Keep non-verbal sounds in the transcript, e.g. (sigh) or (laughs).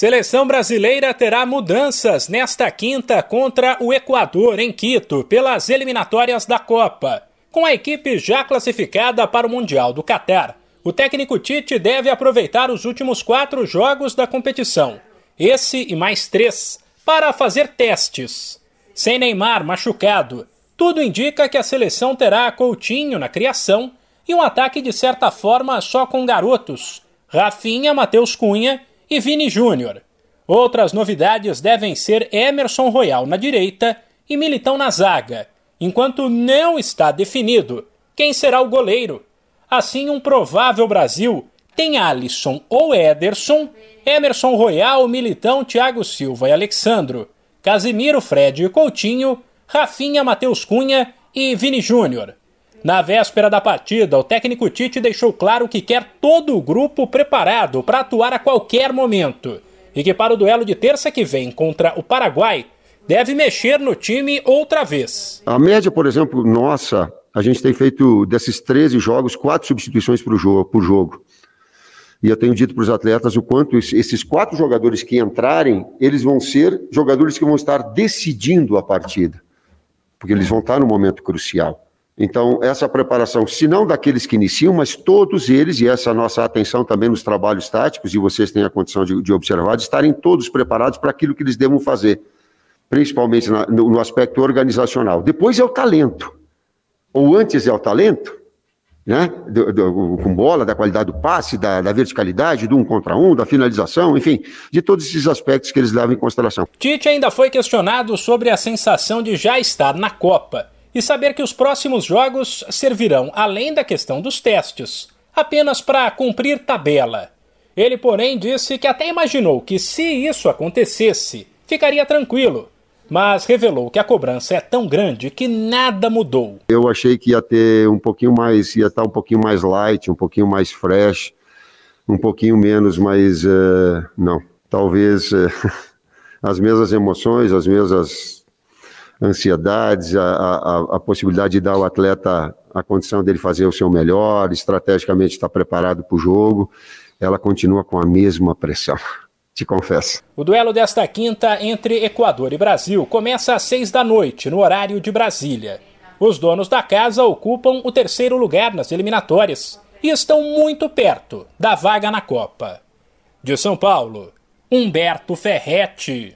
Seleção brasileira terá mudanças nesta quinta contra o Equador, em Quito, pelas eliminatórias da Copa. Com a equipe já classificada para o Mundial do Catar, o técnico Tite deve aproveitar os últimos quatro jogos da competição, esse e mais três, para fazer testes. Sem Neymar machucado, tudo indica que a seleção terá Coutinho na criação e um ataque de certa forma só com garotos: Rafinha, Matheus Cunha e Vini Júnior. Outras novidades devem ser Emerson Royal na direita e Militão na zaga, enquanto não está definido quem será o goleiro. Assim, um provável Brasil tem Alisson ou Ederson, Emerson Royal, Militão, Thiago Silva e Alexandro, Casimiro, Fred e Coutinho, Rafinha, Matheus Cunha e Vini Júnior. Na véspera da partida, o técnico Tite deixou claro que quer todo o grupo preparado para atuar a qualquer momento e que para o duelo de terça que vem contra o Paraguai deve mexer no time outra vez. A média, por exemplo, nossa, a gente tem feito desses 13 jogos, quatro substituições por jogo. Por jogo. E eu tenho dito para os atletas o quanto esses quatro jogadores que entrarem, eles vão ser jogadores que vão estar decidindo a partida, porque eles vão estar no momento crucial. Então, essa preparação, se não daqueles que iniciam, mas todos eles, e essa nossa atenção também nos trabalhos táticos, e vocês têm a condição de, de observar, de estarem todos preparados para aquilo que eles devam fazer, principalmente na, no, no aspecto organizacional. Depois é o talento, ou antes é o talento, né? Do, do, com bola, da qualidade do passe, da, da, verticalidade, do um contra um, da finalização, enfim, de todos esses aspectos que eles levam em consideração. Tite ainda foi questionado sobre a sensação de já estar na Copa e saber que os próximos jogos servirão, além da questão dos testes, apenas para cumprir tabela. Ele, porém, disse que até imaginou que, se isso acontecesse, ficaria tranquilo, mas revelou que a cobrança é tão grande que nada mudou. Eu achei que ia ter um pouquinho mais, ia estar um pouquinho mais light, um pouquinho mais fresh, um pouquinho menos, mas uh, não. Talvez uh, (laughs) as mesmas emoções, as mesmas ansiedades, a, a, a, possibilidade de dar ao atleta a condição dele fazer o seu melhor, estrategicamente estar preparado para o jogo, ela continua com a mesma pressão. (laughs) Te confesso. O duelo desta quinta entre Equador e Brasil começa às seis da noite, no horário de Brasília. Os donos da casa ocupam o terceiro lugar nas eliminatórias e estão muito perto da vaga na Copa. De São Paulo, Humberto Ferretti.